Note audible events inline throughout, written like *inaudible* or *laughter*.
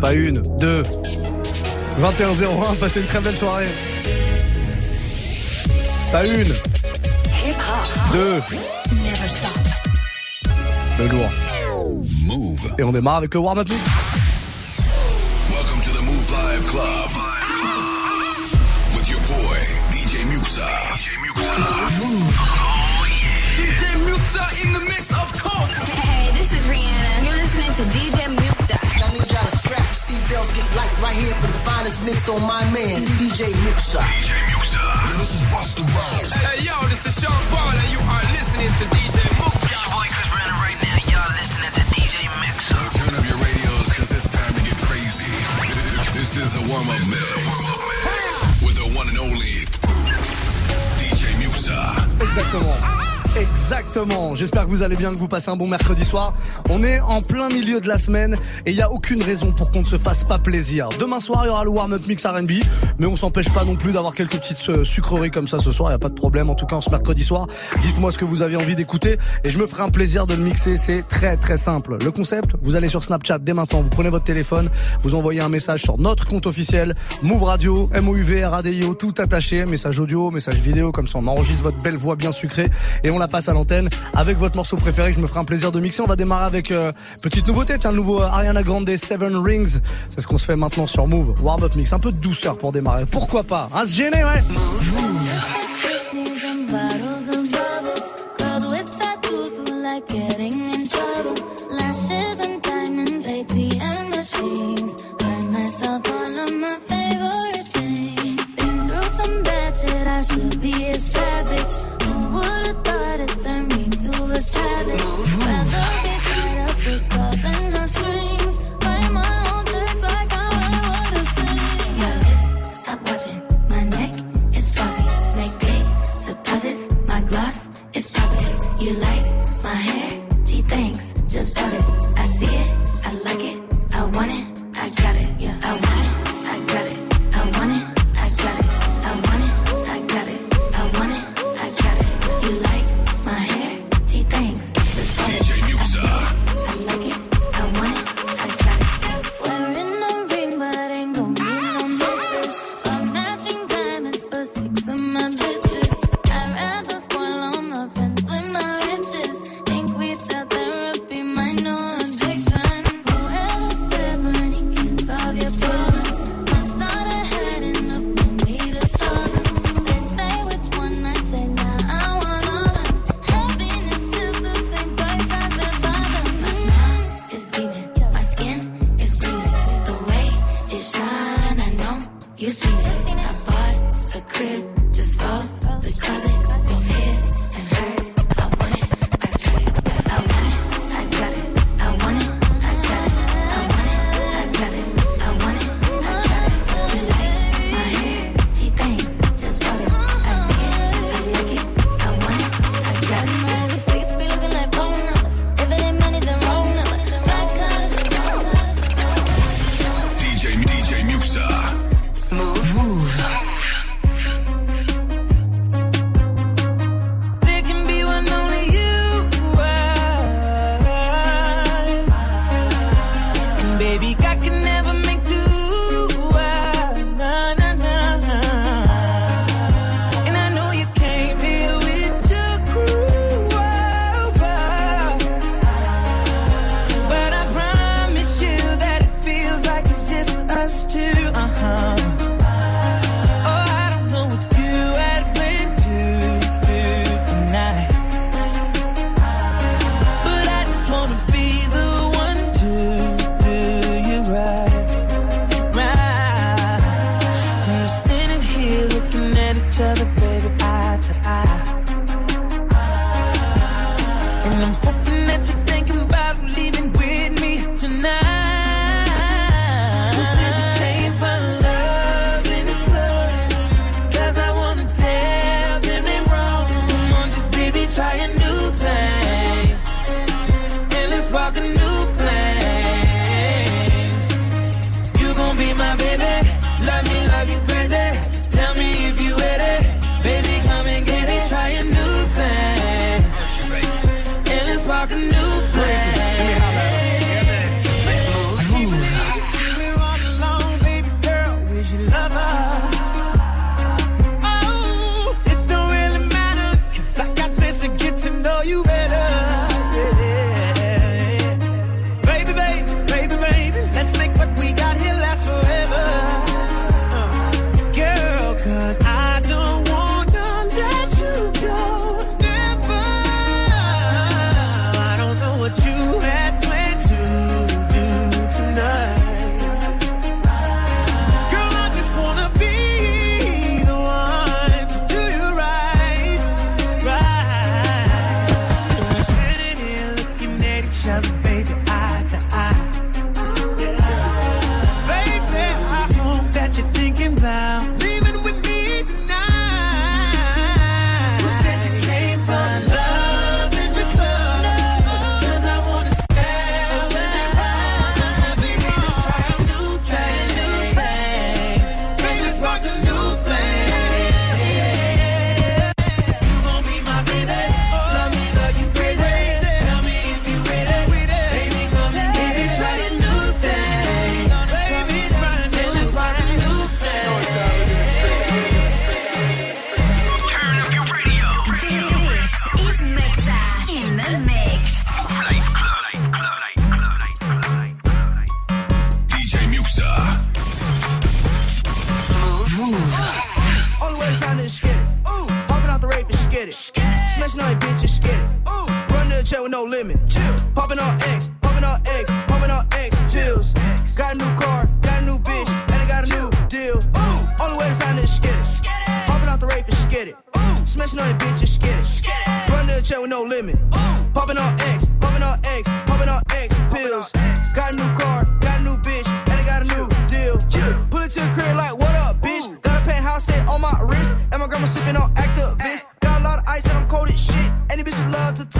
Pas une, deux. 21-01, passez une très belle soirée. Pas une. Deux. Le lourd. Move. Et on démarre avec le warm-up mix. Welcome to the Move Live Club. With your boy, DJ Muxa. DJ Muxa. DJ Muxa in the mix, of course. Hey, this is Rihanna. You're listening to DJ strap your seatbelts, get light right here for the finest mix on my man, DJ Muxxa. DJ Muxxa. This is Busta Rhymes. Hey, yo, this is Sean Paul, and you are listening to DJ Muxxa. Your boy Chris Brandon right now. Y'all listening to DJ Mix. Turn up your radios, cause it's time to get crazy. This is the warm-up mix. With the one and only DJ Muxxa. Exactement. Exactement. J'espère que vous allez bien, que vous passez un bon mercredi soir. On est en plein milieu de la semaine et il n'y a aucune raison pour qu'on ne se fasse pas plaisir. Demain soir, il y aura le warm-up mix R&B, mais on s'empêche pas non plus d'avoir quelques petites euh, sucreries comme ça ce soir. Il y a pas de problème. En tout cas, en ce mercredi soir, dites-moi ce que vous avez envie d'écouter et je me ferai un plaisir de le mixer. C'est très très simple. Le concept, vous allez sur Snapchat dès maintenant, vous prenez votre téléphone, vous envoyez un message sur notre compte officiel Move Radio, M-O-U-V, R-A-D-I-O, tout attaché, message audio, message vidéo, comme ça on enregistre votre belle voix bien sucrée et la passe à l'antenne avec votre morceau préféré. Je me ferai un plaisir de mixer. On va démarrer avec euh, petite nouveauté, tiens, le nouveau Ariana Grande Seven Rings. C'est ce qu'on se fait maintenant sur Move. Warm up mix, un peu de douceur pour démarrer. Pourquoi pas? Hein, se gêner, ouais.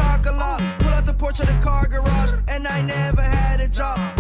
Talk a lot. Pull out the porch of the car garage, and I never had a job.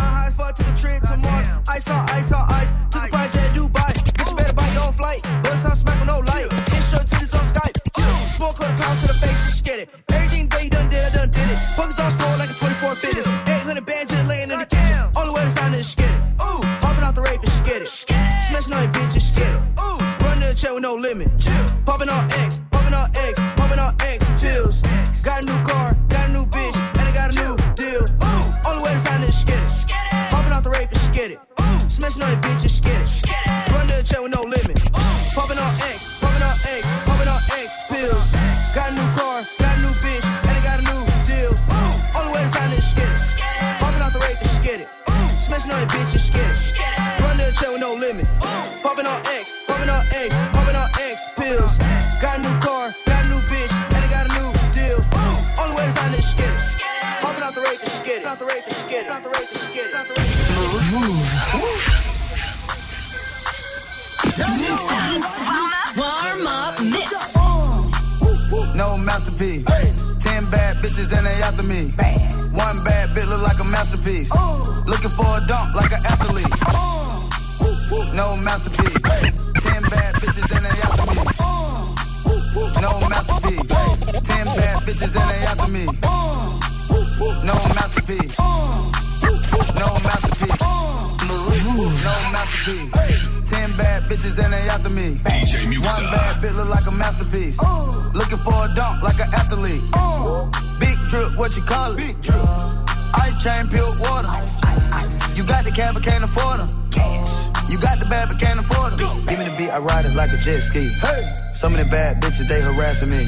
Water. Ice, ice, ice. You got the cab, but can't afford them. Cash. You got the bad, but can't afford them. Give me the beat, I ride it like a jet ski. Hey. Some of the bad bitches, they harassing me.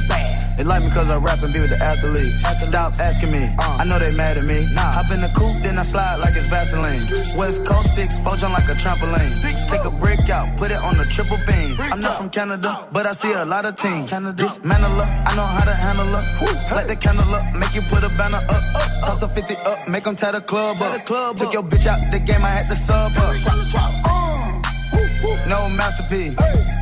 They like me cause I rap and be with the athletes. Stop asking me, I know they mad at me. Hop in the coupe, then I slide like it's Vaseline. West Coast 6, four jump like a trampoline. Take a break out, put it on the triple beam. I'm not from Canada, but I see a lot of teams. Dismantle her, I know how to handle her. Light the candle up, make you put a banner up. Toss a 50 up, make them tie the club up. Took your bitch out the game, I had to sub her. No masterpiece.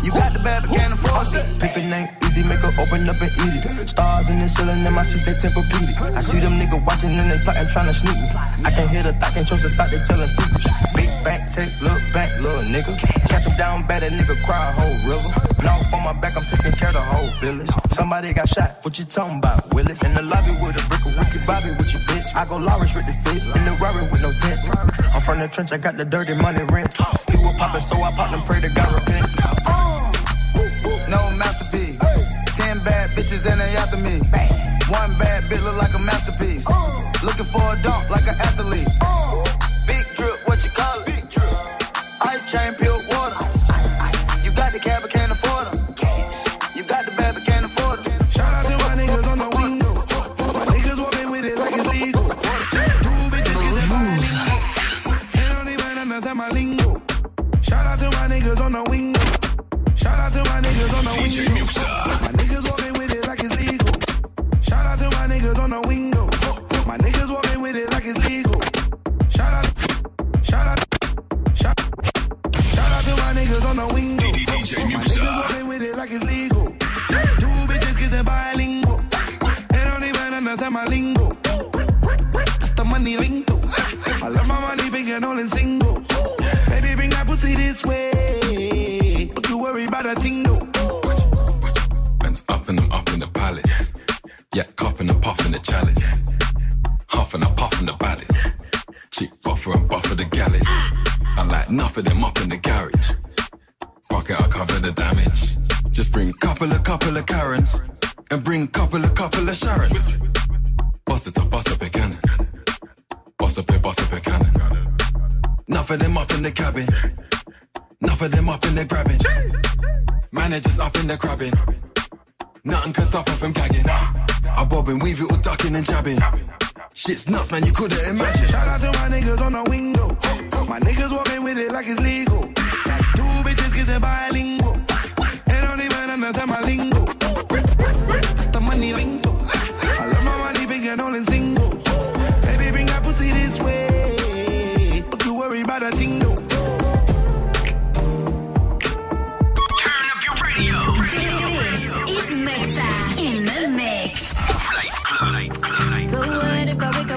You got the bad, but can't afford it. Pick the name easy, make her open up and eat it. Stars in the ceiling, and my seats they tempur-pedic. I see them niggas watching and they plotting, trying to sneak me. I can hear the thought, can't trust the thought, they telling secrets. Big back, take, look back, little nigga. Catch him down bad, that nigga cry a whole river. Off on my back, I'm taking care of the whole village. Somebody got shot, what you talking about, Willis? In the lobby with a brick of wicked Bobby with your bitch. I go Lawrence with the fit, in the Rari with no tent. I'm from the trench, I got the dirty money rent. He was poppin', so I popped and pray to God repent. No masterpiece. Ten bad bitches and they after me. One bad bitch look like a masterpiece. Looking for a dunk like an athlete. Big drip, what you call it? Big drip. Ice chain, pure water. Ice, ice, ice. You got the cab, but can't afford them. Cash. You got the bad, but can't afford them. Shout out to my niggas on the window. My niggas walking with it like it's legal. Two bitches understand my lingo. Shout out to my niggas on the window. Shout out to my niggas on the DJ window. Muxxa. On the window. My niggas walking with it like it's legal. Shout out, shout out, shout, shout out to my niggas on the window. DJ My niggas walking with it like it's legal. Two bitches kissing bilingual. They don't even understand my lingo. That's the money lingo. Yeah, cupping and puffing the chalice. Huffing and puffing the baddest. Chick buffer and buffer the gallus. I like enough of them up in the garage. Fuck it, I'll cover the damage. Just bring couple of couple of Karens. And bring couple of couple of Sharons. Bust it up, bust up a cannon. Bust up a, bust up a cannon. Enough of them up in the cabin. Enough of them up in the grabbing. Managers up in the crabbing. Nothing can stop her from gagging. I bob and weave it all ducking and jabbing. Shit's nuts, man, you couldn't imagine. Shout out to my niggas on the window. My niggas walking with it like it's legal. Got two bitches kissing bilingual. They don't even understand my lingo. That's the money lingo. I love my money big and all in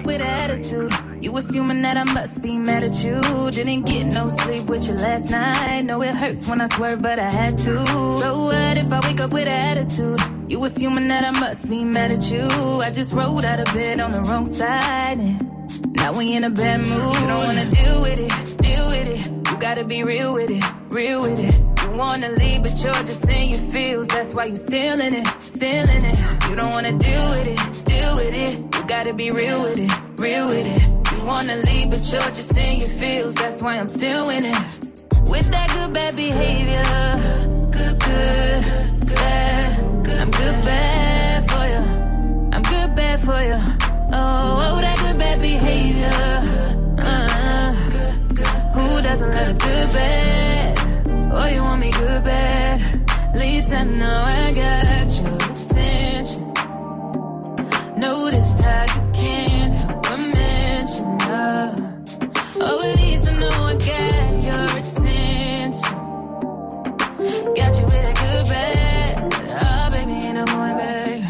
with attitude? You assuming that I must be mad at you. Didn't get no sleep with you last night. Know it hurts when I swear, but I had to. So what if I wake up with attitude? You assuming that I must be mad at you. I just rolled out of bed on the wrong side. And now we in a bad mood. You don't wanna deal with it, deal with it. You gotta be real with it, real with it. You wanna leave, but you're just in your feels. That's why you still in it, still in it. You don't wanna deal with it, deal with it. You gotta be real with it, real with it. You wanna leave, but you're just in your feels. That's why I'm still in it. With that good bad behavior, good, good, good, bad. I'm good bad for you. I'm good bad for you. Oh, oh that good bad behavior. Uh, who doesn't love a good bad? Oh, you want me good bad? At least I know I got attention. Notice how you can't help but mention her. Oh, at least I know I got your attention. Got you with a good bad. Oh, baby, ain't no going back.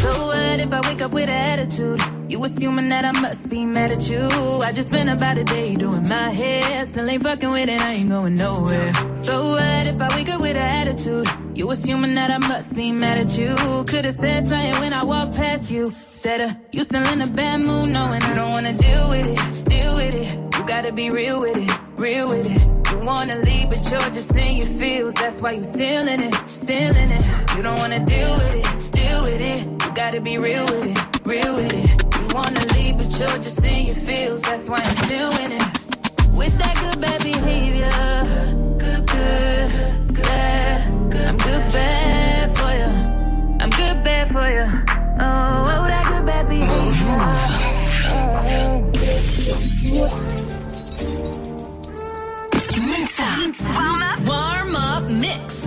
So what if I wake up with an attitude? You assuming that I must be mad at you. I just spent about a day doing my hair. Still ain't fucking with it, I ain't going nowhere. So what if I wake up with an attitude? You assuming that I must be mad at you. Could've said something when I walked past you. Instead of uh, you still in a bad mood, knowing I don't wanna deal with it, deal with it. You gotta be real with it, real with it. You wanna leave, but you're just in your feels. That's why you still in it, still in it. You don't wanna deal with it, deal with it. You gotta be real with it, real with it. Wanna leave, but you're just in your feels. That's why I'm in it. With that good bad behavior, good, good, good, bad. I'm good bad for you. I'm good bad for you. Oh, oh that good bad behavior. Muxxa. Warm up. Warm up mix.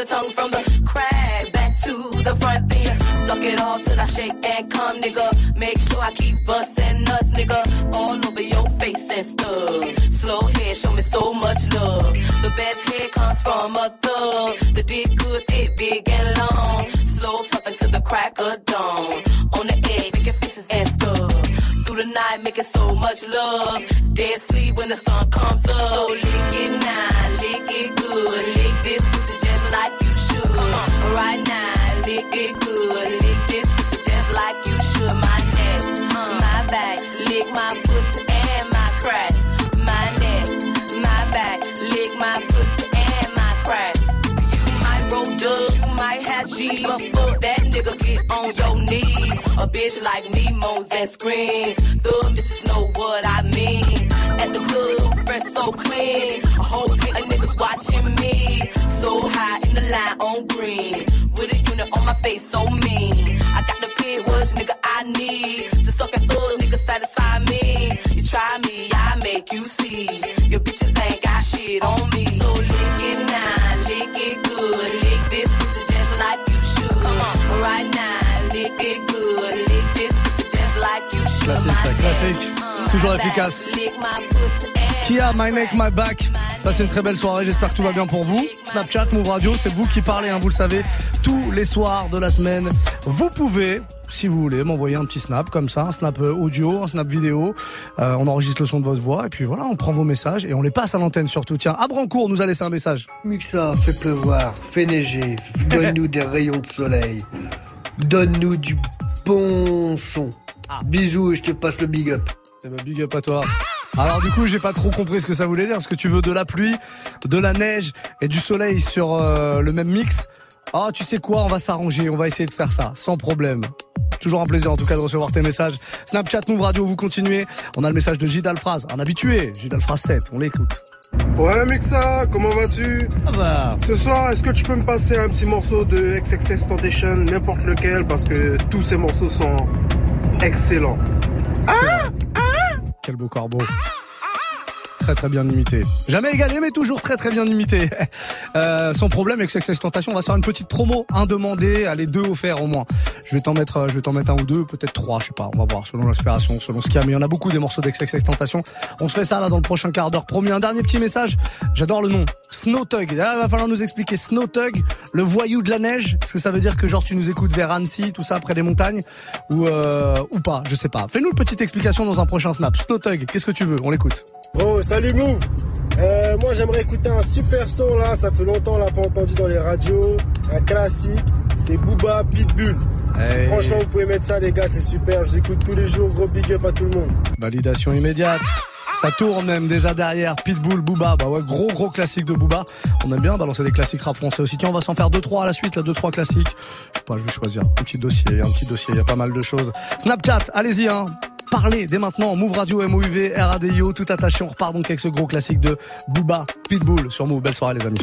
your tongue from the crack back to the front. Then suck it all till I shake and come, nigga. Make sure I keep busting nuts, nigga. All over your face and stuff. Slow head, show me so much love. The best head comes from a thug. The dick good, thick, big and long. Slow fucking to the crack of dawn. On the edge, making faces and stuff. Through the night, making so much love. Dead sleep when the sun comes up. So lick it now, bitch like me moans and screams. The bitches know what I mean. At the club, fresh so clean. A whole hate of niggas watching me. So high in the line on green. With a unit on my face, so mean. I got the pit, which nigga I need. To suck and thug, nigga satisfy me. You try me, I make you see. Your bitches ain't got shit on me. Classique, ça, classique. Toujours efficace. Kia, My Neck, My Back? Passez une très belle soirée, j'espère que tout va bien pour vous. Snapchat, Move Radio, c'est vous qui parlez, hein, vous le savez, tous les soirs de la semaine. Vous pouvez, si vous voulez, m'envoyer un petit snap comme ça, un snap euh, audio, un snap vidéo. Euh, on enregistre le son de votre voix et puis voilà, on prend vos messages et on les passe à l'antenne surtout. Tiens, Abrancourt nous a laissé un message. Muxa, fais pleuvoir, fais neiger, donne-nous des rayons de soleil, donne-nous du bon son. Bisous et je te passe le big up. Eh ben, big up à toi. Alors du coup, j'ai pas trop compris ce que ça voulait dire. Est-ce que tu veux de la pluie, de la neige et du soleil sur euh, le même mix Ah, tu sais quoi On va s'arranger. On va essayer de faire ça sans problème. Toujours un plaisir en tout cas de recevoir tes messages. Snapchat, Move Radio, vous continuez. On a le message de Gidal Phrase, un habitué. Gidal Phrase 7, on l'écoute. Ouais, Mixa, comment vas-tu? Ça va. Ce soir, est-ce que tu peux me passer un petit morceau de XXS Tentation, n'importe lequel, parce que tous ces morceaux sont excellents. Quel beau corbeau. Très très bien imité. Jamais égalé, mais toujours très très bien imité. *laughs* Euh, son problème avec Sex Tentation, on va se faire une petite promo, un demandé, allez deux offerts au moins. Je vais t'en mettre, euh, je vais t'en mettre un ou deux, peut-être trois, je sais pas. On va voir selon l'inspiration, selon ce qu'il y a. Mais il y en a beaucoup des morceaux d'XXX Tentation. On se fait ça là dans le prochain quart d'heure. Promis, un dernier petit message. J'adore le nom. Snow Tug. Là, va falloir nous expliquer Snow Tug, le voyou de la neige. Est-ce que ça veut dire que genre tu nous écoutes vers Annecy, tout ça, près des montagnes, ou euh, ou pas? Je sais pas. Fais-nous une petite explication dans un prochain snap. Snow Tug, qu'est-ce que tu veux? On l'écoute. Oh, Move euh, Moi j'aimerais écouter un super son là, ça fait longtemps on l'a pas entendu dans les radios, un classique, c'est Booba Pitbull. Hey. Franchement vous pouvez mettre ça les gars, c'est super, je vous écoute tous les jours, gros big up à tout le monde. Validation immédiate. Ça tourne même déjà derrière Pitbull, Booba. Bah ouais, gros gros classique de Booba. On aime bien balancer des classiques rap français aussi. Tiens, on va s'en faire deux trois à la suite, là deux trois classiques. Je sais pas, je vais choisir un petit dossier, un petit dossier. Il y a pas mal de choses. Snapchat, allez-y hein. Parlez dès maintenant. Move Radio, MOUV, RADIO, tout attaché. On repart donc avec ce gros classique de Booba, Pitbull sur Move. Belle soirée les amis.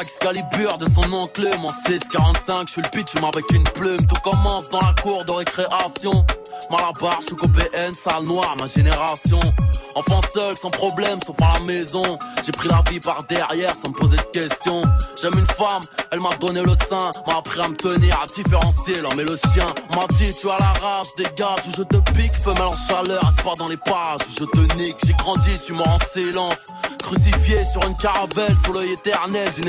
Excalibur de son oncle Mon 645, je suis le pitch avec une plume. Tout commence dans la cour de récréation. Malabar, suis BN, salle noire, ma génération. Enfant seul, sans problème, sauf à la maison. J'ai pris la vie par derrière sans me poser de questions. J'aime une femme, elle m'a donné le sein M'a appris à me tenir, à différencier l'homme et le chien. M'a dit tu as la rage, dégage ou je te pique. Femelle en chaleur, pas dans les parages ou je te nique. J'ai grandi, je suis mort en silence. Crucifié sur une caravelle sous l'œil éternel d'une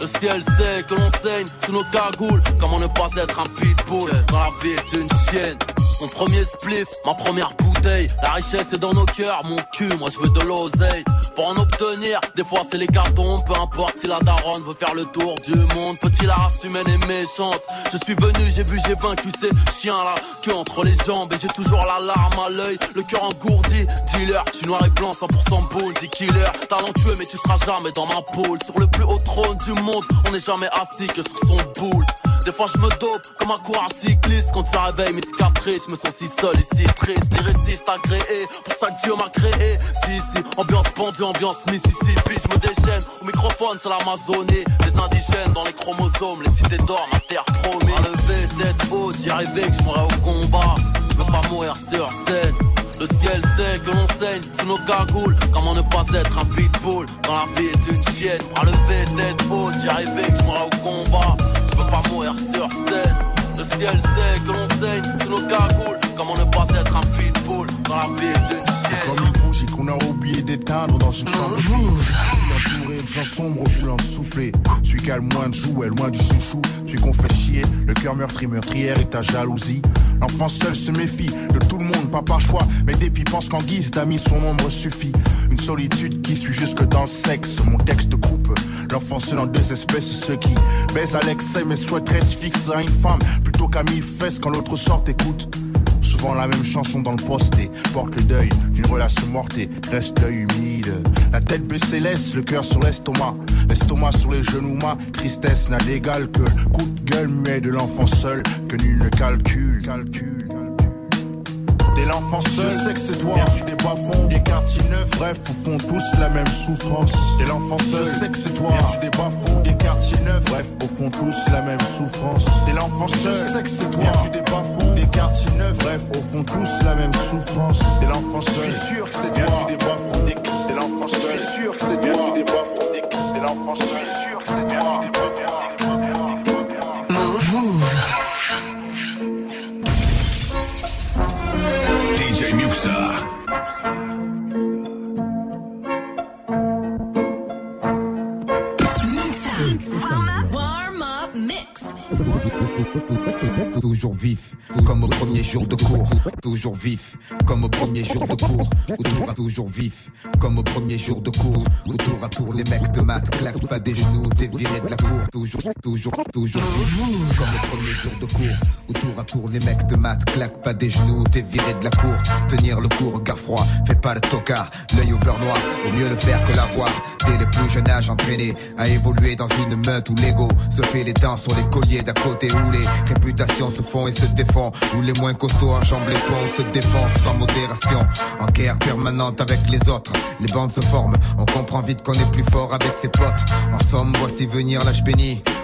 Le ciel sait que l'on saigne sous nos cagoules. Comment ne pas être un pitbull Dans la vie est une chienne? Mon premier spliff, ma première bouteille. La richesse est dans nos cœurs, mon cul, moi je veux de l'oseille. Pour en obtenir, des fois c'est les cartons, peu importe si la daronne veut faire le tour du monde. Petit la race humaine est méchante. Je suis venu, j'ai vu, j'ai vaincu ces chiens là, que entre les jambes. Et j'ai toujours la larme à l'œil, le cœur engourdi. Dealer, suis noir et blanc, 100% beau, 10 killer. Talentueux, mais tu seras jamais dans ma poule. Sur le plus haut trône du monde, on n'est jamais assis que sur son boule. Des fois je me dope comme un coureur cycliste Quand ça réveille mes cicatrices, me sens si seul si triste Les résistes agréés, pour ça que Dieu m'a créé Si si, ambiance pendue, ambiance Mississippi Je me déchaîne, au microphone c'est l'Amazonie Les indigènes dans les chromosomes, les cités d'or, ma terre promise À lever tête haute, j'y arrivais que je mourrais au combat Je veux pas mourir sur scène le ciel sait que l'on saigne sous nos cagoules. Comment ne pas être un pitbull quand la vie est une chienne? Bras levé, tête haute, j'y arrivais que je mourrais au combat. Je veux pas mourir sur scène. Le ciel sait que l'on saigne sous nos cagoules. Comment ne pas être un pitbull quand la vie est une chienne? Comme une bougie qu'on a oublié d'éteindre dans une chambre. Entouré de gens sombres au violent soufflé. Celui qui a le moins de jouets, loin du chouchou. Celui qu'on fait chier, le cœur meurtri, meurtrière et ta jalousie. L'enfant seul se méfie de tout le monde, pas par choix. Mais depuis pense qu'en guise d'amis, son ombre suffit. Solitude qui suit jusque dans le sexe. Mon texte coupe. L'enfant seul en deux espèces, ceux qui baisent à l'excès mais souhaiteraient se fixer à une femme plutôt qu'à mille fesses quand l'autre sort écoute. Souvent la même chanson dans le poste et porte le deuil d'une relation morte et reste l'œil humide. La tête baissée laisse le cœur sur l'estomac, l'estomac sur les genoux, ma tristesse n'a d'égal que coup de gueule muet de l'enfant seul que nul ne calcule. calcule. Dès l'enfant seul, je sais que c'est toi, perdu des bas fonds, des quartiers neufs, bref, au fond tous la même souffrance. Dès l'enfant seul, je sais que c'est toi, perdu des bas fonds, des quartiers neufs, bref, au fond tous la même souffrance. Dès l'enfant seul, je sais que c'est toi, perdu des bas fonds, des quartiers neufs, bref, au fond tous la même souffrance. Dès l'enfant seul, je suis sûr que c'est toi, perdu des bas fonds, des Dès l'enfant seul, je suis sûr que c'est toi, Toujours vif, comme au premier jour de cours. Toujours vif, comme au premier jour de cours. Autour à toujours vif, comme au premier jour de cours. Autour à tour, les mecs de maths claquent pas des genoux, t'es viré de la cour. Toujours, toujours, toujours vif, comme au premier jour de cours. Autour à tour, les mecs de maths claquent pas des genoux, t'es viré de la cour. Tenir le coup, regard froid, fais pas le tocard. L'œil au beurre noir, vaut mieux le faire que l'avoir. Dès le plus jeune âge, entraîné à évoluer dans une meute où l'ego se fait les dents sur les colliers d'à côté où les réputations se font et se défont. Où les moins costauds enjambent les ponts, se défoncent sans modération. En guerre permanente avec les autres, les bandes se forment. On comprend vite qu'on est plus fort avec ses potes. En somme, voici venir l'âge béni.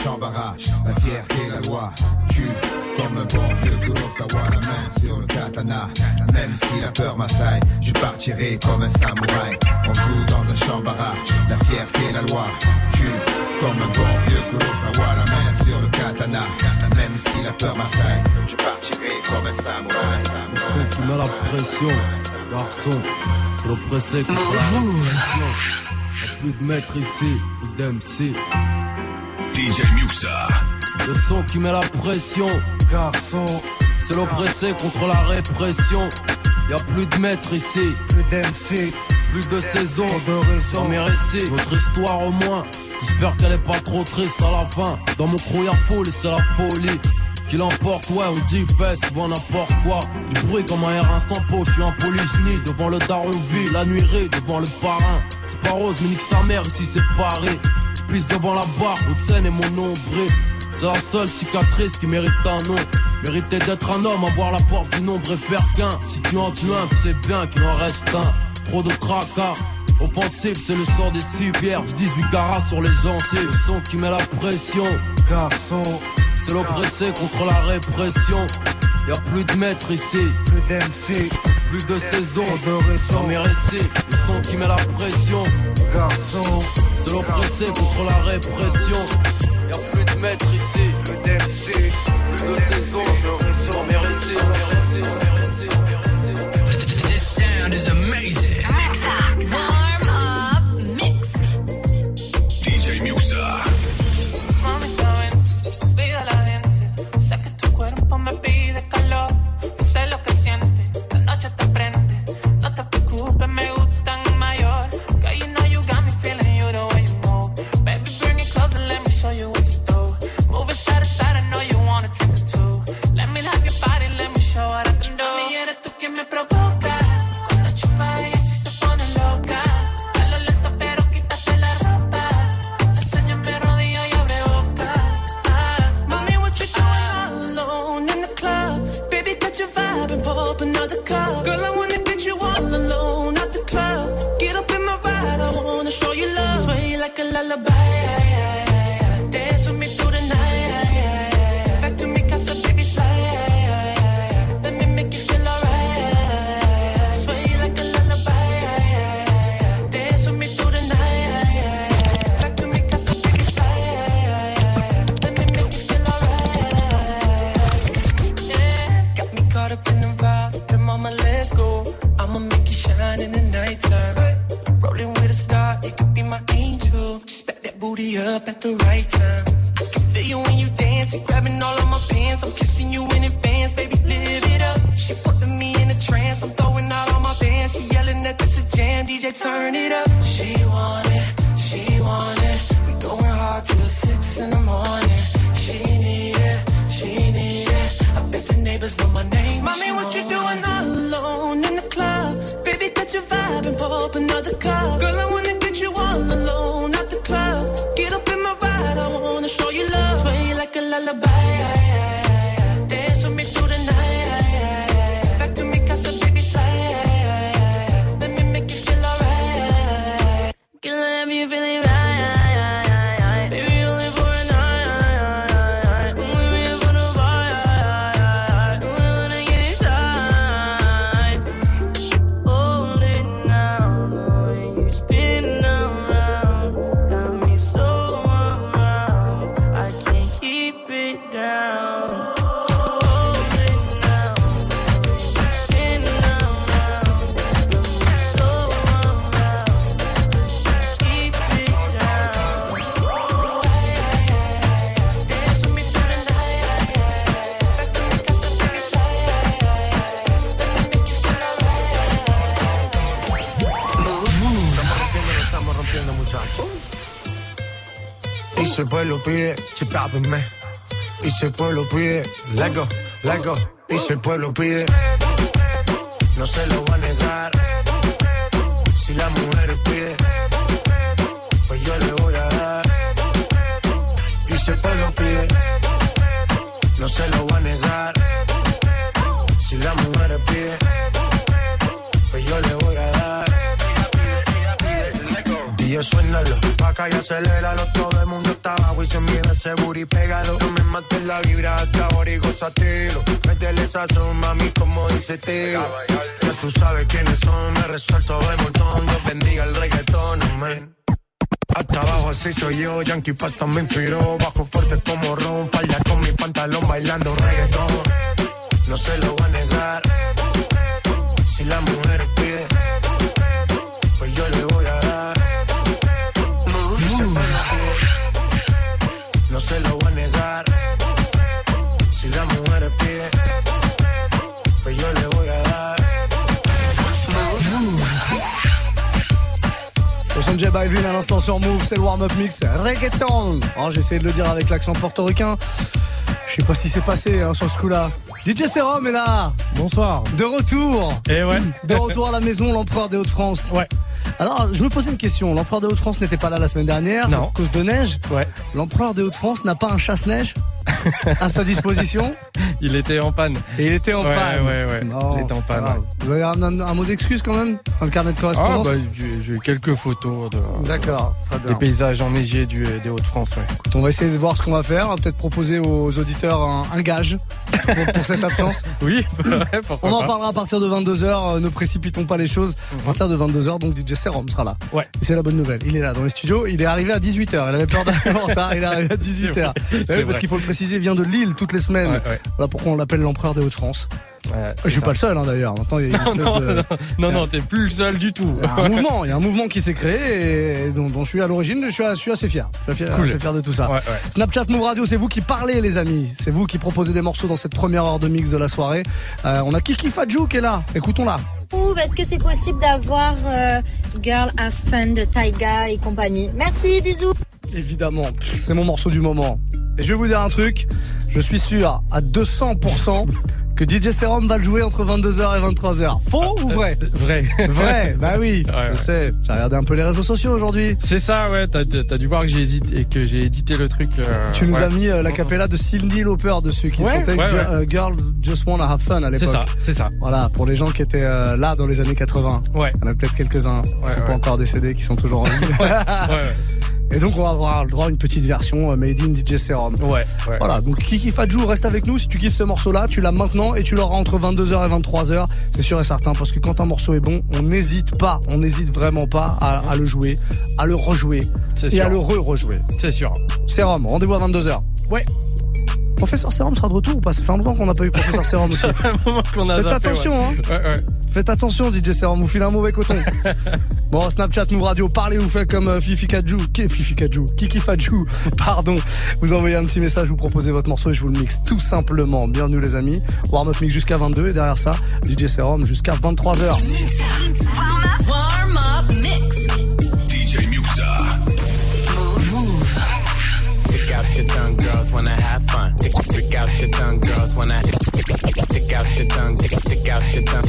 Joue dans un champ barrage, la fierté, la loi. Tue comme un bon vieux Kurosawa, la main sur le katana. Même si la peur m'assaille, je partirai comme un samouraï. On joue dans un champ barrage, la fierté, la loi. Tue comme un bon vieux Kurosawa, la main sur le katana. Même si la peur m'assaille, je partirai comme un samouraï. Qui met la pression, garçon, qui fait la plus de maître ici, plus d'MC. DJ Muxa. Le son qui met la pression, garçon, c'est l'oppressé contre la répression. Y'a plus de maître ici, plus d'MC, plus de saison, dans mes récits, notre histoire au moins. J'espère qu'elle est pas trop triste à la fin. Dans mon crew y'a foule et c'est la folie. Qui l'emporte, ouais, on dit fesse, bon n'importe quoi. Du bruit comme un R1 sans peau, je suis un polygynie devant le daron vie, la nuirée devant le parrain. C'est pas rose, mais nique sa mère ici c'est Paris. Pisse devant la barre, haute scène et mon nombril. C'est la seule cicatrice qui mérite un nom. Mériter d'être un homme, avoir la force du nombre et faire qu'un. Si tu en tues un, tu sais bien qu'il en reste un. Trop de tracas. Offensif, c'est le sort des civières. Je 18 carats sur les gencives. Le son qui met la pression. Garçon, c'est l'oppressé contre la répression. y a plus de maîtres ici, plus d'MC, plus de saison, de mes récits, le son qui met la pression, garçon, c'est l'oppressé contre la répression, y a plus de maîtres ici, plus d'MC, plus de saison, up at the right time. I can feel you when you dance, you grabbing all of my pants. I'm kissing you in advance, baby, live it up. She putting me in a trance, I'm throwing out all my bands. She yelling that this a jam, DJ turn it up. She want it, she want it. We going hard till six in the morning. She need it, she need it. I bet the neighbors know my name. Mommy, what you doing all alone in the club? Baby, got your vibe and pop up another cup. Girl, I wanna like a el pueblo pide, chipápenme. Y si el pueblo pide, let go, let go. Y si el pueblo pide, no se lo va a negar. Si la mujer pide, pues yo le voy a dar. Y si el pueblo pide, no se lo va a negar. Si la mujer pide, pues yo le voy a dar. DJ suénalo, acá y aceléralo Todo el mundo está abajo y se mide ese booty pégalo. No me mates la vibra hasta ahora y gózatelo. Métele esa mami, como dice Teo. Ya tú sabes quiénes son, me resuelto de montón. Dios bendiga el reggaetón, amén. Hasta abajo así soy yo, Yankee Pasta me inspiró Bajo fuerte como ron, falla con mi pantalón bailando reggaetón. No se lo va a negar. Si la mujer se lo voy a negar Si la le son J à l'instant sur Move, c'est le warm-up mix reggaeton. Oh, J'ai de le dire avec l'accent portoricain. Je sais pas si c'est passé hein, sur ce coup-là. DJ Serum est là. Bonsoir. De retour. Et ouais. De retour à la maison, l'empereur des Hauts-de-France. Ouais. Alors, je me posais une question. L'empereur des Hauts-de-France n'était pas là la semaine dernière Non. à cause de neige. Ouais. L'empereur des Hauts-de-France n'a pas un chasse-neige à sa disposition *laughs* il était en panne. Et il était en Ouais, panne. Ouais, ouais. Non, il était en panne. Vous avez un, un- un mot d'excuse quand même dans le carnet de Ah, correspondance bah, j'ai quelques photos de, D'accord, très bien. des paysages enneigés du, des Hauts-de-France. Ouais. Écoute, on va essayer de voir ce qu'on va faire. On va peut-être proposer aux auditeurs un, un gage pour, pour cette absence. *laughs* Oui, *laughs* ouais, On en parlera à partir de 22h. Ne précipitons pas les choses. À partir de 22h, donc DJ Serum sera là. Ouais. C'est la bonne nouvelle. Il est là dans les studios. Il est arrivé à 18h. Il avait peur d'arriver en retard. Il est arrivé à 18h. C'est Eh oui, parce qu'il faut le préciser, il vient de Lille toutes les semaines. Ouais, ouais. Voilà pourquoi on l'appelle l'empereur des Hauts-de-France. Ouais, Je suis ça. pas le seul hein, d'ailleurs. Maintenant, il y a une *laughs* Non, non, de- non, non, t'es plus le seul du tout. Il y a un *laughs* mouvement, il y a un mouvement qui s'est créé et dont, dont je suis à l'origine. Je suis, je suis assez fier. Je suis fier- Cool. assez fier de tout ça. Ouais, ouais. Snapchat Move Radio, c'est vous qui parlez, les amis. C'est vous qui proposez des morceaux dans cette première heure de mix de la soirée. Euh, on a Kiki Fadjou qui est là. Écoutons-la. Ouh, Est-ce que c'est possible d'avoir euh, Girl Have Fun de Taiga et compagnie? Merci, bisous. Évidemment, c'est mon morceau du moment. Et je vais vous dire un truc. Je suis sûr à 200% que DJ Serum va le jouer entre 22h et 23h. Faux ou vrai Vrai. *laughs* Vrai, bah oui. Ouais, je ouais. sais. J'ai regardé un peu les réseaux sociaux aujourd'hui. C'est ça, ouais. T'as dû voir que j'ai hésité et que j'ai édité le truc. euh, Tu nous ouais. as mis euh, la capella de Cindy Lauper dessus qui chantait Ju- euh, Girl Just Wanna Have Fun à C'est l'époque. ça, c'est ça. Voilà, pour les gens qui étaient euh, là dans les années 80. Ouais. Il y en a peut-être quelques-uns qui sont pas encore décédés, qui sont toujours en vie. *laughs* Ouais, ouais. Et donc on va avoir le droit à une petite version euh, made in DJ Serum. Ouais, ouais. Voilà, donc Kiki Fadjou reste avec nous. Si tu kiffes ce morceau-là, tu l'as maintenant et tu l'auras entre 22h et 23h. C'est sûr et certain parce que quand un morceau est bon, on n'hésite pas, on n'hésite vraiment pas à, à le jouer, à le rejouer C'est et sûr. à le re-rejouer. C'est sûr. Serum, rendez-vous à 22h. Ouais. Professeur Serum sera de retour ou pas? Ça fait un moment qu'on n'a pas eu Professeur Serum aussi. Ça *laughs* fait un moment qu'on a Faites attention, ouais. hein. Ouais, ouais. Faites attention, DJ Serum, vous filez un mauvais coton. *laughs* bon, Snapchat, nous radio, parlez ou faites comme euh, Fifi Kajou, qui Fifi Kajou, Kiki Fadjou, *laughs* pardon. Vous envoyez un petit message, vous proposez votre morceau et je vous le mixe tout simplement. Bienvenue les amis. Warm up mix jusqu'à 22 et derrière ça, DJ Serum jusqu'à 23h. Warm up mix. DJ Muxa. Stick out your tongue, girls wanna have fun. Out your tongue, girls out your tongue, out your tongue,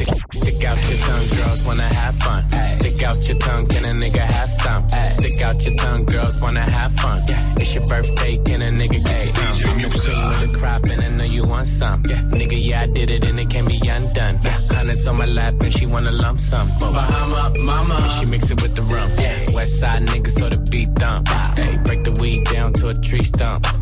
your tongue, can a nigga have some? Stick out your tongue, girls wanna have fun. It's your birthday, can a nigga get some? With a crop and I know you want some. Yeah, nigga, yeah, I did it and it can be undone. Yeah, hundreds on my lap and she wanna lump some. Bahama, mama, and she mix it with the rum. Yeah, West side niggas so the beat dump. Hey, break the weed down to a tree stump.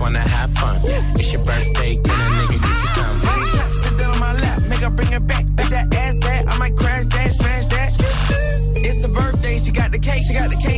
wanna have fun. It's your birthday, can a nigga get you some? Sit down on my lap, make her bring it back. Make that ass back, I might crash that, smash that. It's the birthday, she got the cake, she got the cake.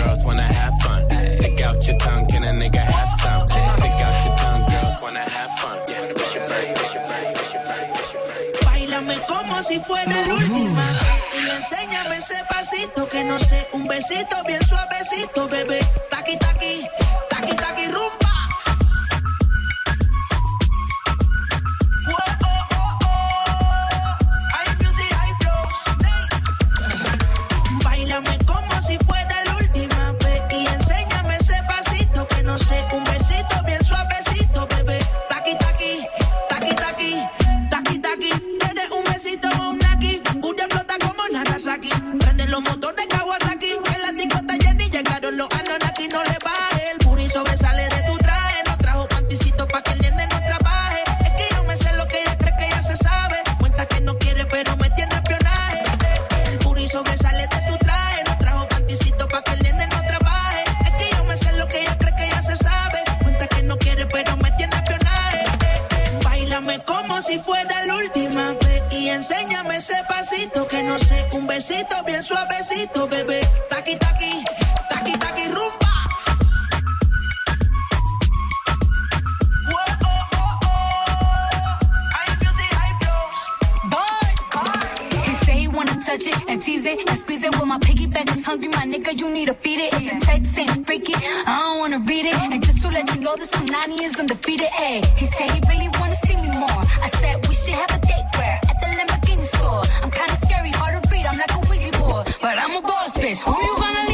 girls wanna have fun. Stick out your tongue, can a nigga have some? Stick out your tongue, girls wanna have fun. Yeah. Bailame como si fuera la última. Y enséñame ese pasito que no sé, un besito bien suavecito, bebé. Taqui, taqui, taqui, taqui, rumba. no sé, un besito bien suavecito, bebé. Taqui, taqui, taqui, taqui, rumba. touch it and tease it and squeeze it. When my piggyback is hungry, my nigga, you need to feed it. If the text ain't freaky, I don't wanna read it. And just to let you know, this Punani is undefeated. Ay, he said he really wanna see me more. I said we should have a date where at the Lamborghini store. I'm kinda but I'm a boss bitch. Who you gonna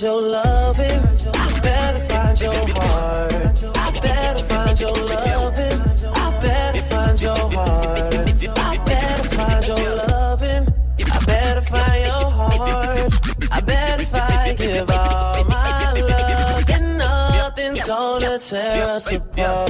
find your loving. I better find your heart. I better find your loving. I better find your heart. I better find your loving. I better find your heart. I bet if I give all my love, then nothing's gonna tear us apart.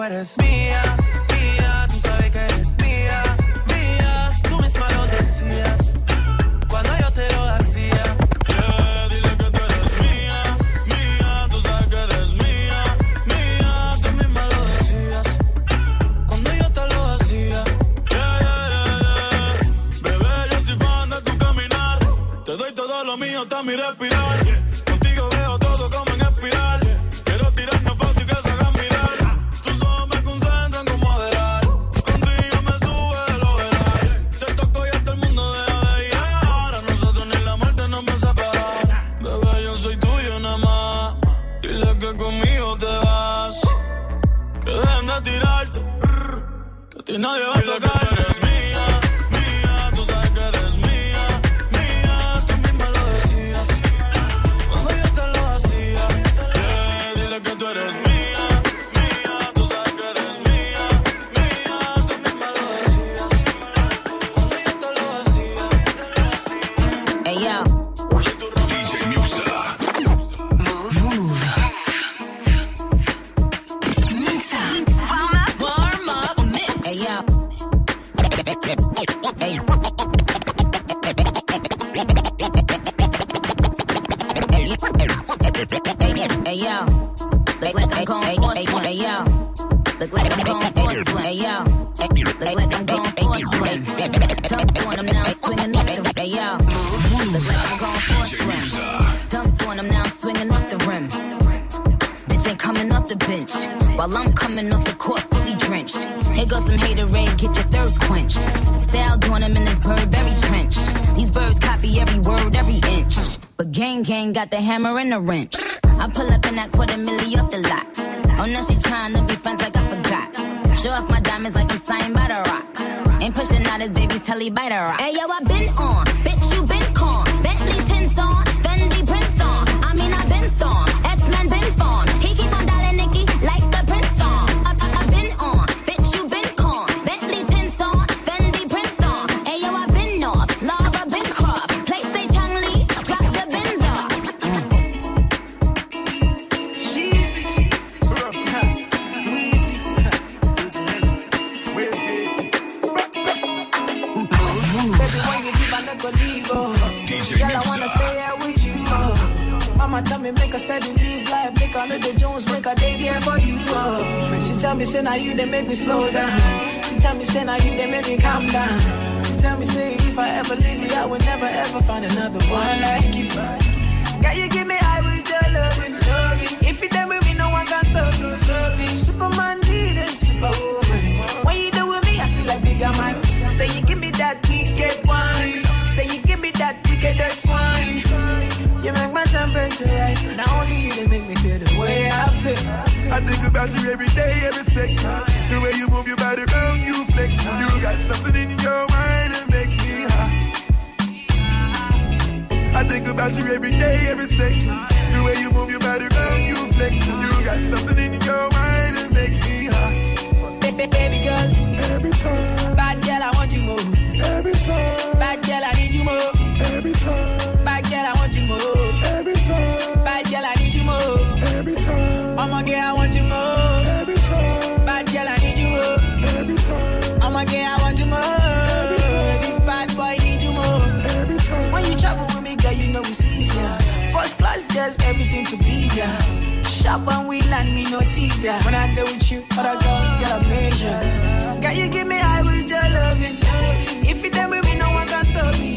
What eres mía. soy tuyo nada más. Dile que conmigo te vas. Que dejen de tirarte. Que a ti nadie va a tocar. Got the hammer and the wrench. I pull up in that quarter milli off the lot. Oh, now she tryna be friends like I forgot. Show off my diamonds like I'm signed by the rock. Ain't pushing out his baby's telly by the rock. Hey yo, I been on, bitch Tell me make a steady leave life, make a little Jones, make a day here for you. Oh. She tell me say now you they make me slow down. She tell me say now you they make me calm down. She tell me say if I ever leave you, I will never ever find another one like you. Girl, you give me high with your loving. If you done with me, no one can stop stop me. Superman leader, superwoman. When you do with me, I feel like bigger man. Say you give me that wicked wine. Say you give me that wickedest wine. I think about you every day, every second. The way you move your body around, you flex. You got something in your mind that make me high. I think about you every day, every second. The way you move your body around, you flex. You got something in your mind that make me high. Baby, baby girl. Every time. Bad girl, I want you more. Every time. Bad girl, I need you more. Every time. Just everything to be ya. Shop and we land me no teaser. When I deal with you, other girls get a measure. Girl, you give me high with your loving. If you done with me, no one can stop me.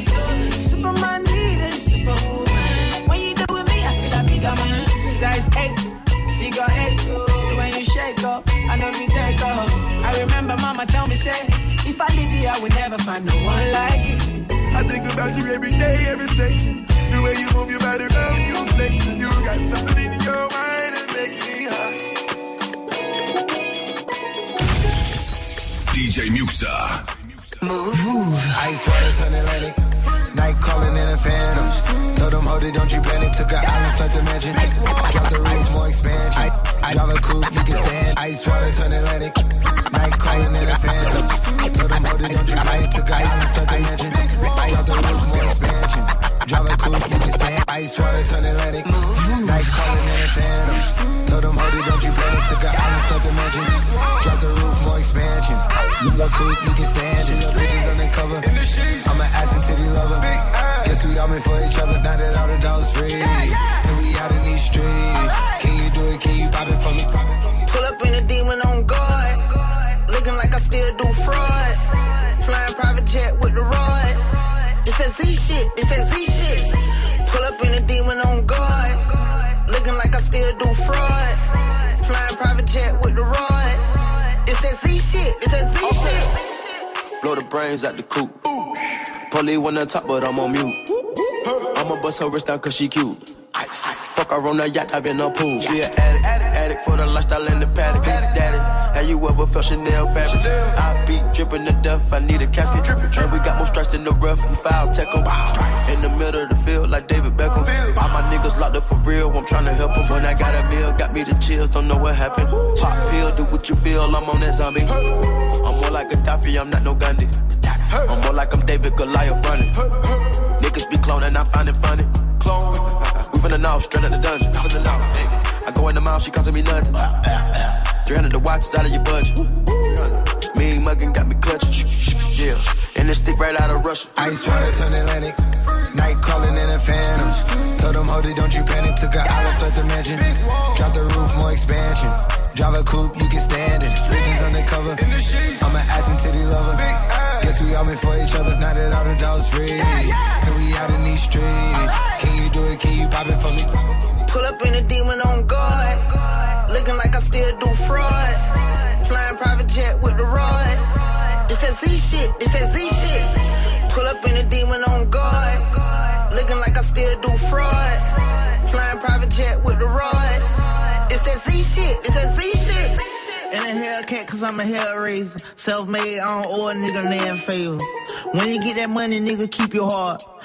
Superman leader, superwoman. When you do with me, I feel like bigger man. Size eight, figure eight. So when you shake up, I know you take off. I remember mama tell me say, if I leave you, I will never find no one like you. I think about you every day, every second. The way you move your body around, you flex. You got something in your mind that make me high. DJ Muxxa. Move, move. Ice water turn Atlantic. Night calling in a phantom. Told them, hold it, don't you panic. Took an island, left the mansion. Drop the roof, more expansion. I, I drive a coupe, you can stand. Ice water turn Atlantic. Night calling in a phantom. Told them, hold it, don't you panic. Took an island, left the mansion. Drop the roof, more expansion. Drive a coupe, you can stand. Ice water turn Atlantic. Night calling in a phantom. Told them, hold it, don't you panic. Took an island, left the mansion. Drop the roof, more expansion. You look coupe, you can stand it. Bitches undercover. I'm an ass and titty lover. Guess we all meant for each other. Now that all the dogs free. And we out in these streets. Can you do it? Can you pop it for me? Pull up in a demon on guard. Looking like I still do fraud. Shit. It's that Z shit. Pull up in a demon on guard. Looking like I still do fraud. Flying private jet with the rod. It's that Z shit. It's that Z shit. Blow the brains out the coop. Polly on the top, but I'm on mute. I'ma bust her wrist down cause she cute. Fuck her on the yacht, I've been a pool. She an addict, addict for the lifestyle and the paddock. Daddy, have you ever felt Chanel fabric? I be dripping to death, I need a casket. And we got more strikes than the rough, we foul 'em. In the middle of the field, like David Beckham. All my niggas locked up for real, I'm tryna help 'em. When I got a meal, got me the chills, don't know what happened. Pop pill, do what you feel, I'm on that zombie. I'm more like Gaddafi, I'm not no Gandhi. I'm more like I'm David Goliath running. Niggas be cloning, I find it funny. Clone. We finna know, straight out the dungeon. Finna know. Hey. I go in the mouth, she costing me nothing. 300 the watch, it's out of your budget. Mean muggin' got me clutching. Yeah. And this stick right out of Russia. Ice water turn Atlantic. Night calling in a phantom. Told them, hold it, don't you panic. Took an island, left the mansion. Drop the roof, more expansion. Drive a coupe, you can stand it. Bridges undercover. I'm an ass and titty lover. Guess we all meant for each other. Now that all the dogs free. And we out in these streets. Can you do it? Can you pop it for me? Pull up in a demon on guard. Looking like I still do fraud. Flying private jet with the rod. It's that Z shit. It's that Z shit. Pull up in a demon on guard. Looking like I still do fraud. Flying private jet with the rod. It's that Z shit. It's that Z shit. In a Hellcat, cause I'm a hell raiser. Self made, I don't owe a nigga land favor. When you get that money, nigga, keep your heart.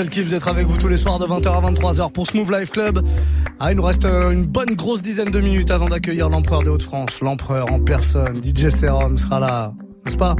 Quel kiff d'être avec vous tous les soirs de 20h à 23h pour Smooth Life Club. Ah, il nous reste euh, une bonne grosse dizaine de minutes avant d'accueillir l'empereur des Hauts-de-France. L'empereur en personne, DJ Serum sera là, n'est-ce pas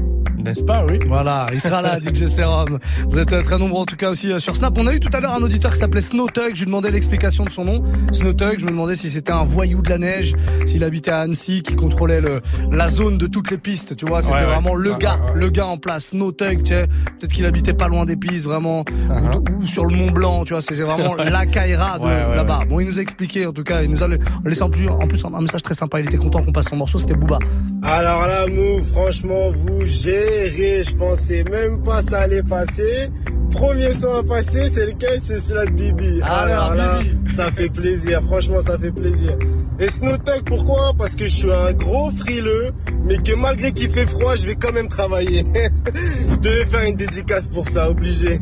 N'est-ce pas, oui. Voilà, il sera là, *laughs* DJ Serum. Vous êtes euh, très nombreux en tout cas aussi euh, sur Snap. On a eu tout à l'heure un auditeur qui s'appelait Snowtug. Je lui demandais l'explication de son nom. Snowtug, je me demandais si c'était un voyou de la neige, s'il habitait à Annecy, qui contrôlait le, la zone de toutes les pistes. Tu vois, c'était Ouais, ouais. vraiment le gars, ouais, ouais. le gars en place. Snowtug, tu sais. Peut-être qu'il habitait pas loin des pistes, vraiment. ou, ou sur le Mont Blanc, tu vois. C'est vraiment Uh-huh. *laughs* Ouais. la Kaira de Ouais, ouais, là-bas. Bon, il nous a expliqué, en tout cas. Il nous a laissé en plus, en plus un message très sympa. Il était content qu'on passe son morceau. C'était Booba. Alors là, Move, franchement, vous gérez. Je pensais même pas ça allait passer. Premier son à passer, c'est lequel? C'est celui-là de Bibi. Ah, Alors alors, là, ça fait plaisir. Franchement, ça fait plaisir. Et Snowtug, pourquoi? Parce que je suis un gros frileux, mais que malgré qu'il fait froid, je vais quand même travailler. *laughs* je devais faire une dédicace pour ça, obligé.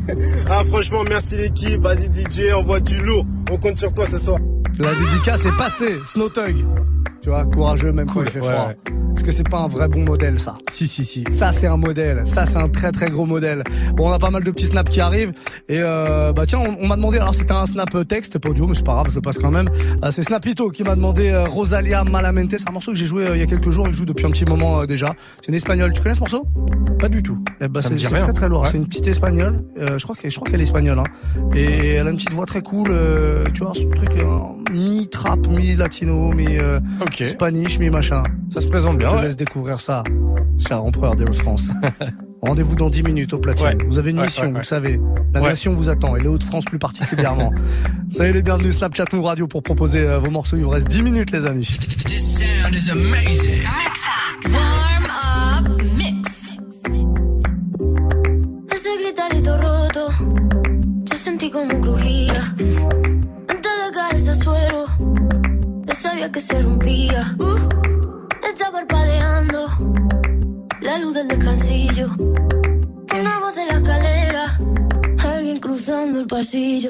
Ah, franchement, merci l'équipe. Vas-y, DJ, envoie du lourd. On compte sur toi ce soir. La dédicace est passée. Snowtug. Tu vois, courageux même quand il fait froid. ouais. Parce que c'est pas un vrai bon modèle, ça. Si, si, si. Ça, c'est un modèle. Ça, c'est un très très gros modèle. Bon, on a pas mal de petits snaps qui arrivent. Et euh, bah tiens, on, on m'a demandé. Alors, c'était un snap euh, texte, pas audio, mais c'est pas grave, je le passe quand même. Euh, c'est Snapito qui m'a demandé euh, Rosalia Malamente. C'est un morceau que j'ai joué il y a quelques jours. Il joue depuis un petit moment déjà. C'est une espagnole. Tu connais ce morceau? Pas du tout. eh me c'est très très lourd. Ouais. C'est une petite espagnole. Je crois qu'elle, est espagnole. Hein. Et elle a une petite voix très cool. tu vois, ce truc euh, mi trap, mi Ok. spanish, mi machin. Ça se présente bien. Je te ouais. laisse découvrir ça, cher empereur des Hauts-de-France. *laughs* Rendez-vous dans 10 minutes au platine. Ouais. Vous avez une Ouais, mission, ouais, vous ouais. le savez. La Ouais. nation vous attend et les Hauts-de-France plus particulièrement. *laughs* Soyez les bienvenus Snapchat Move Radio pour proposer euh, vos morceaux. Il vous reste 10 minutes, les amis. This sound is amazing. Warm up mix. Ese gritarito roto, yo sentí como crujía. Sabía que se rompía. Uh, está parpadeando la luz del descansillo. Una voz de la escalera, alguien cruzando el pasillo.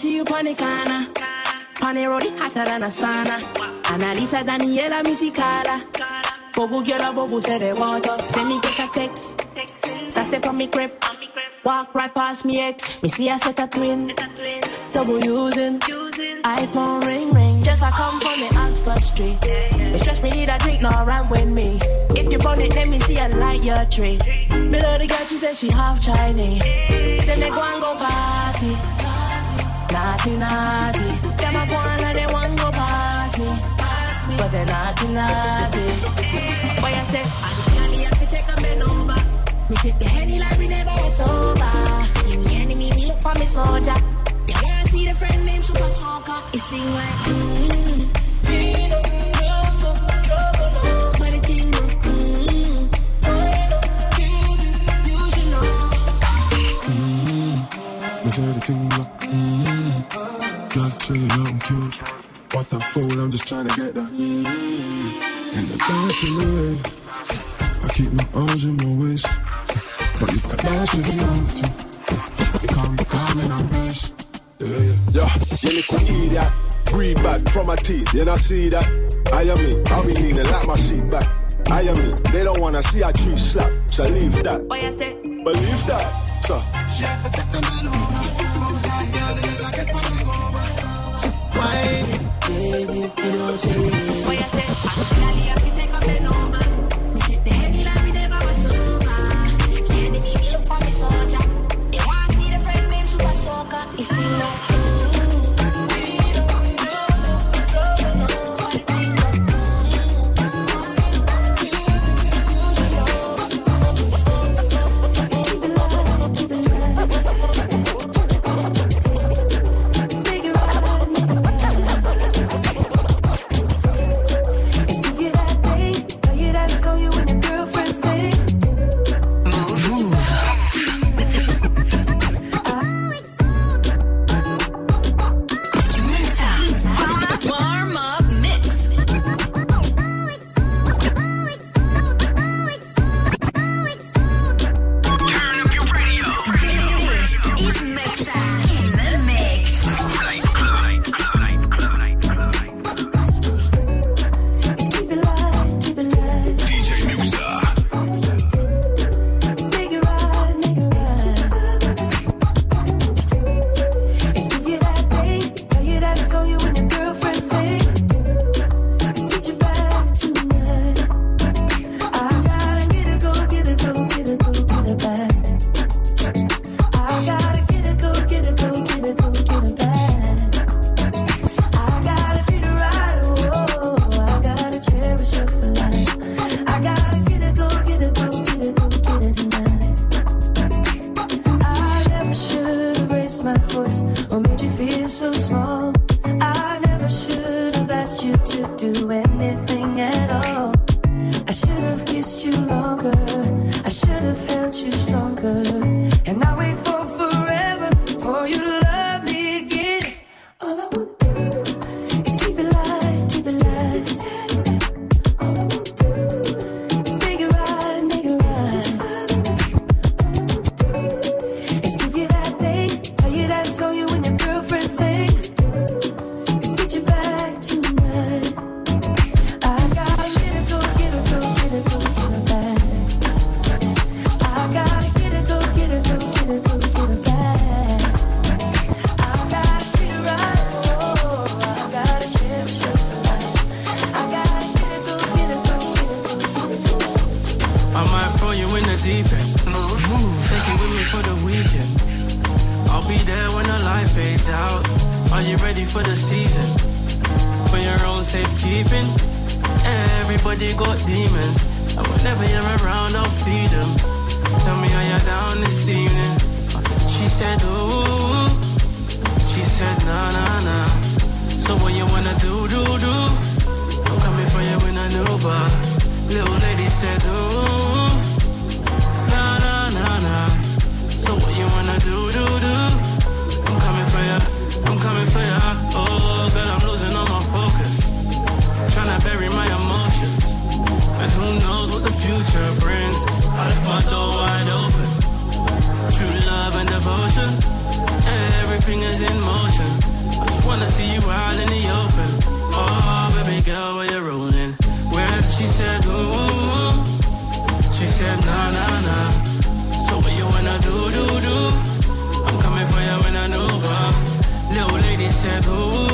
See you the the road, hotter than a sauna. Analisa Daniela, Carla. Bobu quiero, bobu se de water. Send me get a text. That step on me crib. Walk right past me ex. Me see I set a twin. Double using. iPhone ring ring. Just I come from the Oxford Street. It stress me need a drink, no run with me. If you burn it, let me see a light your tree. Me love the girl, she said she half Chinese. Say me go and go party. Naughty, naughty. Them a go on and they want go past me. But they naughty, naughty. Boy, I say, I have to take a bend over. Me sit the henny like we never was over. See me enemy, me look for me soldier. Yeah, I see the friend named Super Soccer. It sing like, mm, need a trouble, trouble, thing, look. Show you I'm cute. What the fool, I'm just trying to get that. And the dance in the way. I keep my arms in my waist. But you can dance if you want to. Because we come in our place. Yeah, yeah. Yeah, you little idiot. Breathe back from my teeth, you not see that? I am me, I be leaning like my seat back. I am me, they don't wanna see a tree slap, so leave that. Boy, I say, Believe that, so. Baby, you know what I'm you stronger. vencedor.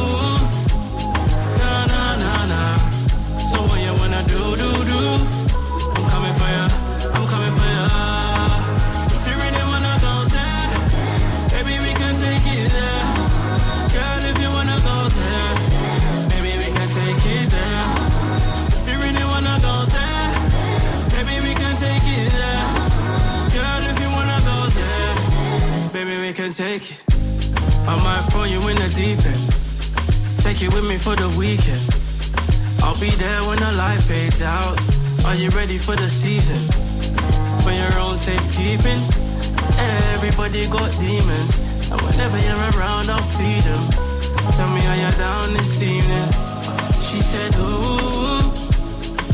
Take you with me for the weekend. I'll be there when the light fades out. Are you ready for the season? For your own safekeeping. Everybody got demons. And whenever you're around, I'll feed them. Tell me how you're down this evening. She said, ooh.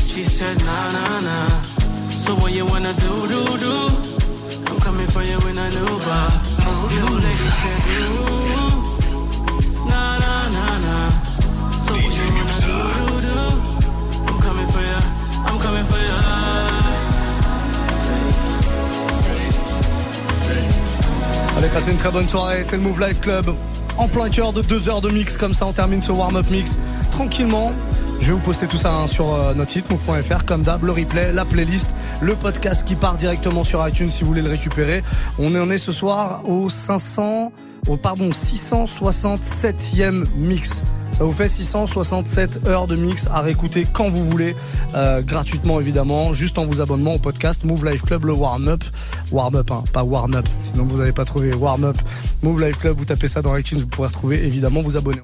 She said, nah, nah, nah. So what you wanna do, do, do? I'm coming for you in a new bar. New lady said, ooh. Allez, passez une très bonne soirée. C'est le Move Life Club. En plein cœur de deux heures de mix, comme ça on termine ce warm-up mix tranquillement. Je vais vous poster tout ça hein, sur euh, notre site move.fr, comme d'hab, le replay, la playlist, le podcast qui part directement sur iTunes si vous voulez le récupérer. On en est ce soir au 500, au pardon 667e mix. Ça vous fait 667 heures de mix à réécouter quand vous voulez, euh, gratuitement évidemment, juste en vous abonnement au podcast Move Life Club, le warm up, warm up, hein, pas warm up. Sinon vous n'avez pas trouvé warm up. Move Life Club, vous tapez ça dans iTunes, vous pourrez retrouver évidemment vous abonner.